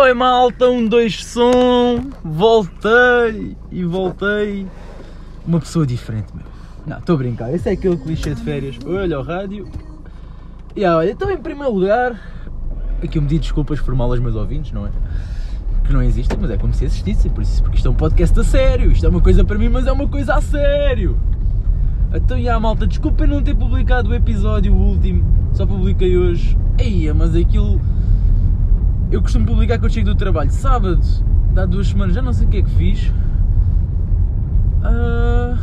Oi malta, um, dois, som, voltei e voltei uma pessoa diferente, meu. Não, estou a brincar, esse é aquele clichê de férias. Olha ao rádio. E ah, olha, então em primeiro lugar, aqui eu me di desculpas formá aos meus ouvintes, não é? Que não existem, mas é como se existissem, por isso, porque isto é um podcast a sério, isto é uma coisa para mim, mas é uma coisa a sério. Então, e a malta, desculpem não ter publicado o episódio o último, só publiquei hoje. Eia, mas aquilo eu costumo publicar quando chego do trabalho. Sábado, dá duas semanas, já não sei o que é que fiz. Uh,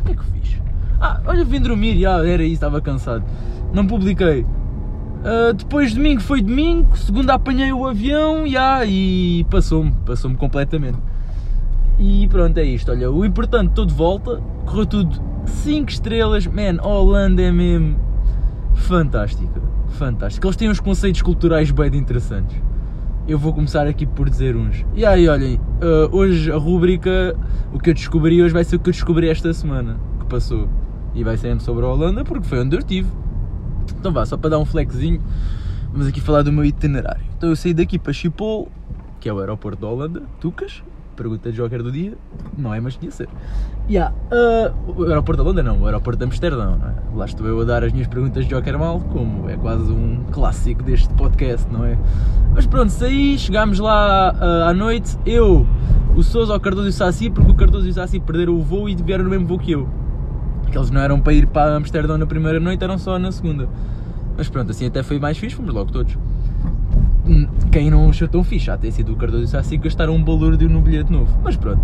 o que é que fiz? Ah, olha, vim dormir, já, era isso, estava cansado. Não publiquei. Uh, depois domingo foi domingo, segunda apanhei o avião já, e passou-me, passou-me completamente. E pronto, é isto. Olha, o importante, estou de volta, correu tudo 5 estrelas, man, Holanda é mesmo fantástica fantástico. Eles têm uns conceitos culturais bem interessantes. Eu vou começar aqui por dizer uns. E aí, olhem, uh, hoje a rúbrica O que eu descobri hoje vai ser o que eu descobri esta semana que passou. E vai ser sobre a Holanda porque foi onde eu estive. Então vá, só para dar um flexinho, vamos aqui falar do meu itinerário. Então eu saí daqui para Schiphol, que é o aeroporto da Holanda, Tucas, pergunta de Joker do dia, não é, mas podia ser. Yeah, uh, o aeroporto da Londres não, o aeroporto de Amsterdão, é? Lá estou eu a dar as minhas perguntas de Joker mal, como é quase um clássico deste podcast, não é? Mas pronto, saí, chegámos lá uh, à noite, eu, o Sousa, o Cardoso e o Saci, porque o Cardoso e o Saci perderam o voo e vieram no mesmo voo que eu. Que eles não eram para ir para Amsterdão na primeira noite, eram só na segunda. Mas pronto, assim até foi mais fixe, fomos logo todos quem não achou tão fixe, já ter sido o Cardoso e o Sassi gastaram um balúrdio no bilhete novo. Mas pronto,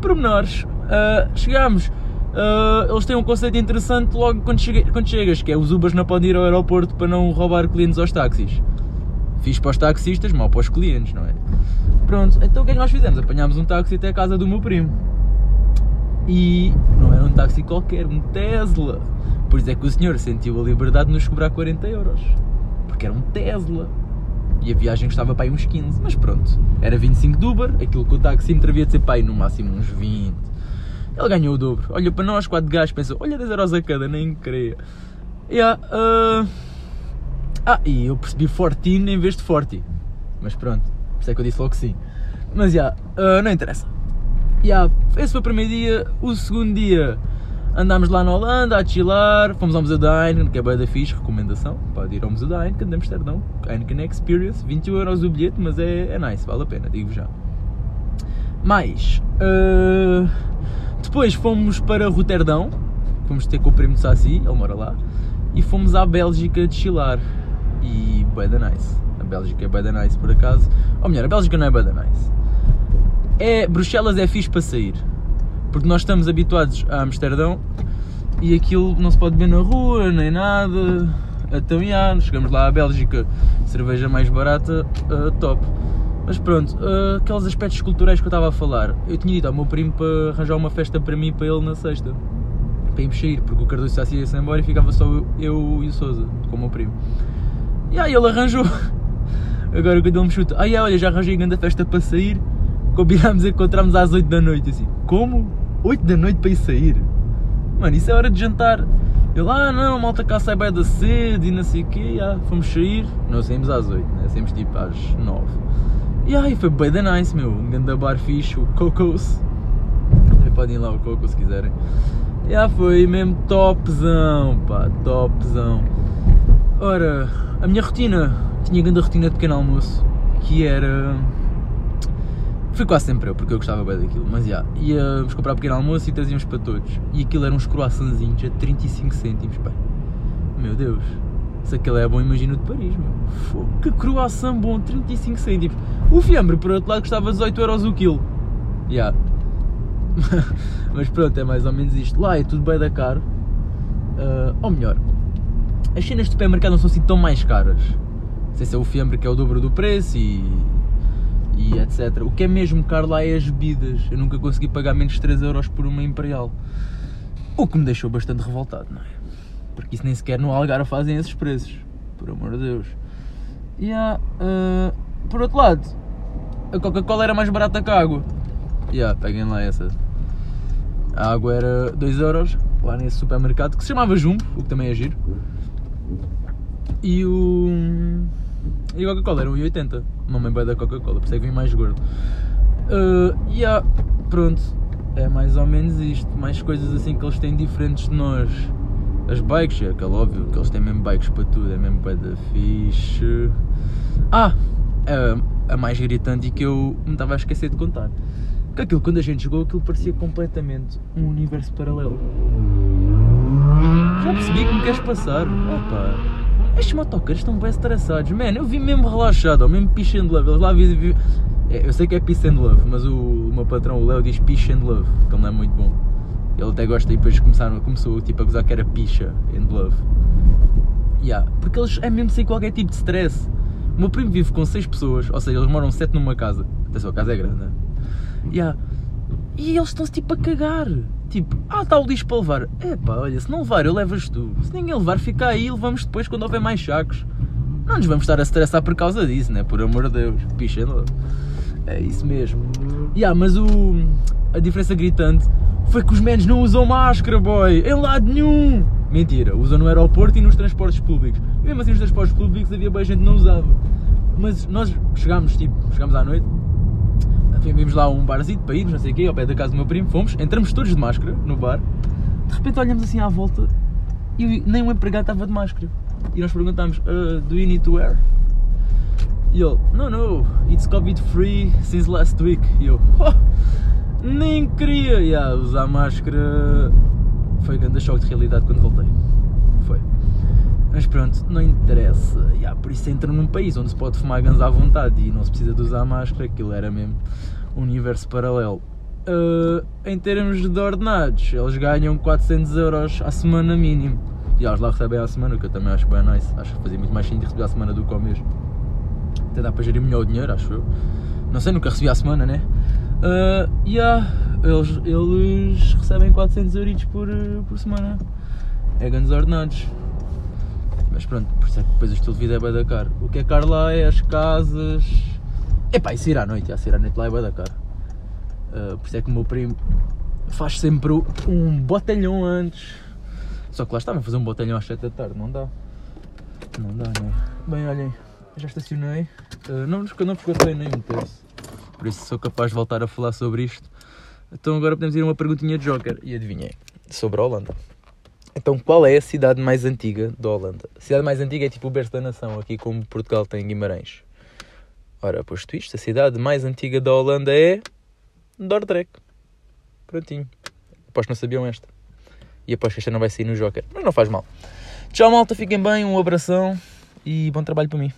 pormenores, uh, chegámos. Uh, eles têm um conceito interessante logo quando, quando chegas, que é os Ubers não podem ir ao aeroporto para não roubar clientes aos táxis. Fiz para os taxistas, mal para os clientes, não é? Pronto, então o que é que nós fizemos? Apanhámos um táxi até a casa do meu primo. E não era um táxi qualquer, um Tesla. Por isso é que o senhor sentiu a liberdade de nos cobrar 40 euros. Porque era um Tesla. E a viagem custava para aí uns 15, mas pronto. Era 25 de Uber, aquilo que o taxímetro havia de ser para aí no máximo uns 20. Ele ganhou o dobro. Olha para nós, 4 gajos, pensou, olha 10 euros a cada, nem queria. Yeah, uh... Ah, e eu percebi Fortine em vez de Forti. Mas pronto, por isso é que eu disse logo que sim. Mas já, yeah, uh, não interessa. Yeah, esse foi o primeiro dia. O segundo dia Andámos lá na Holanda a chilar, fomos ao Museu da Heineken, que é bem da fixe, recomendação, pode ir ao Museu da Heineken de Amsterdão, Heineken Experience, 21 euros o bilhete, mas é, é nice, vale a pena, digo já. Mais, uh, depois fomos para Roterdão, fomos ter com o primo de Saci, ele mora lá, e fomos à Bélgica de chilar, e bué da nice, a Bélgica é bué da nice por acaso, ou melhor, a Bélgica não é bué da nice, é, Bruxelas é fixe para sair, porque nós estamos habituados a Amsterdão e aquilo não se pode ver na rua, nem nada. Então, já, chegamos lá à Bélgica, cerveja mais barata, uh, top. Mas pronto, uh, aqueles aspectos culturais que eu estava a falar, eu tinha dito ao meu primo para arranjar uma festa para mim e para ele na sexta, para irmos sair, porque o Cardoso já ia-se embora e ficava só eu, eu e o Souza, com o meu primo. E aí ele arranjou. Agora quando ele me chuta, ah, olha, já arranjei grande festa para sair, combinámos e encontramos às 8 da noite, assim, como? 8 da noite para ir sair. Mano, isso é hora de jantar. Eu ah não, malta cá sai bem da cedo e não sei o quê. Ah, fomos sair. Nós saímos às 8, né? Saímos tipo às 9. E aí foi bem da nice, meu. Um grande bar fixe, o Cocos. Podem ir lá o Cocos se quiserem. E ah, foi mesmo topzão, pá, topzão. Ora, a minha rotina. Tinha grande rotina de pequeno almoço. Que era Fui quase sempre eu, porque eu gostava bem daquilo. Mas já, íamos comprar um pequeno almoço e trazíamos para todos. E aquilo eram uns croissantzinhos a 35 cêntimos, pá. Meu Deus. Se aquele é bom, imagino de Paris, meu. que croissant bom, 35 cêntimos. O fiambre, por outro lado, custava 18 euros o quilo. Já. Yeah. Mas pronto, é mais ou menos isto. Lá é tudo bem da caro. Uh, ou melhor, as cenas de supermercado não são assim tão mais caras. Não sei se é o fiambre que é o dobro do preço e e etc. O que é mesmo caro lá é as bebidas. Eu nunca consegui pagar menos de 3 euros por uma Imperial. O que me deixou bastante revoltado, não é? Porque isso nem sequer no Algarve fazem esses preços. Por amor de Deus. E há, uh, por outro lado, a Coca-Cola era mais barata que a água. Yeah, peguem lá essa. A água era 2 euros lá nesse supermercado que se chamava Jumbo, o que também é giro. E o E a Coca-Cola era 1,80. Uma mãe da Coca-Cola, por isso é que vim mais gordo. Uh, e yeah, pronto, é mais ou menos isto. Mais coisas assim que eles têm diferentes de nós. As bikes, é aquele óbvio que eles têm mesmo bikes para tudo, é mesmo da fixe. Ah, a, a mais gritante e que eu me estava a esquecer de contar. Que aquilo, quando a gente jogou, aquilo parecia completamente um universo paralelo. Já percebi que me queres passar. Opa, estes motoqueiros estão bem estressados. Man, eu vi mesmo relaxado, ou mesmo peace and love. Eles lá vi, vi, é, eu sei que é peace and love, mas o, o meu patrão, o Léo, diz peace and love, que ele não é muito bom. Ele até gosta e depois começaram, começou tipo, a gozar que era picha and love. Yeah, porque eles é mesmo sem qualquer tipo de stress. O meu primo vive com 6 pessoas, ou seja, eles moram 7 numa casa. Atenção, a casa é grande, né? Yeah. E eles estão-se tipo a cagar. Tipo, ah, está o lixo para levar. Epá, olha, se não levar, eu levas tu. Se ninguém levar, fica aí e levamos depois quando houver mais sacos. Não nos vamos estar a estressar por causa disso, né? Por amor de Deus. Picha, é isso mesmo. Yeah, mas o, a diferença gritante foi que os menos não usam máscara, boy. Em lado nenhum. Mentira, usam no aeroporto e nos transportes públicos. E mesmo assim nos transportes públicos havia bem gente que não usava. Mas nós chegámos, tipo, chegámos à noite, vimos lá um barzinho para irmos, não sei o quê, ao pé da casa do meu primo, fomos, entramos todos de máscara no bar, de repente olhamos assim à volta e nem um empregado estava de máscara. E nós perguntámos, uh, do you need to wear? E ele, no, no, it's COVID free since last week. E eu, oh, nem queria yeah, usar máscara. Foi um grande choque de realidade quando voltei. Mas pronto, não interessa. Yeah, por isso entra num país onde se pode fumar gans à vontade e não se precisa de usar máscara, aquilo era mesmo um universo paralelo. Uh, em termos de ordenados, eles ganham 400 euros à semana mínimo. E eles lá recebem à semana, o que eu também acho bem nice. Acho que fazia muito mais sentido receber à semana do que ao mês até dá para gerir melhor o dinheiro, acho eu. Não sei, nunca recebi à semana, né? Uh, yeah, eles, eles recebem 400 euros por, por semana. É grandes ordenados. Mas pronto, por isso é que depois o estilo de vida é bem da caro. O que é caro lá é as casas. Epá, e sair à noite, já, sair à noite lá é bem da caro. Uh, por isso é que o meu primo faz sempre um botelhão antes. Só que lá estava a fazer um botelhão às 7 da tarde, não dá. Não dá, né? Bem, olhem já estacionei. Uh, não, não esgotei nem um terço. Por isso sou capaz de voltar a falar sobre isto. Então agora podemos ir a uma perguntinha de Joker. E adivinhei. Sobre a Holanda. Então qual é a cidade mais antiga da Holanda? A cidade mais antiga é tipo o berço da nação, aqui como Portugal tem Guimarães. Ora, posto isto, a cidade mais antiga da Holanda é... Dordrecht. Prontinho. Aposto que não sabiam esta. E aposto que esta não vai sair no Joker. Mas não faz mal. Tchau malta, fiquem bem, um abração e bom trabalho para mim.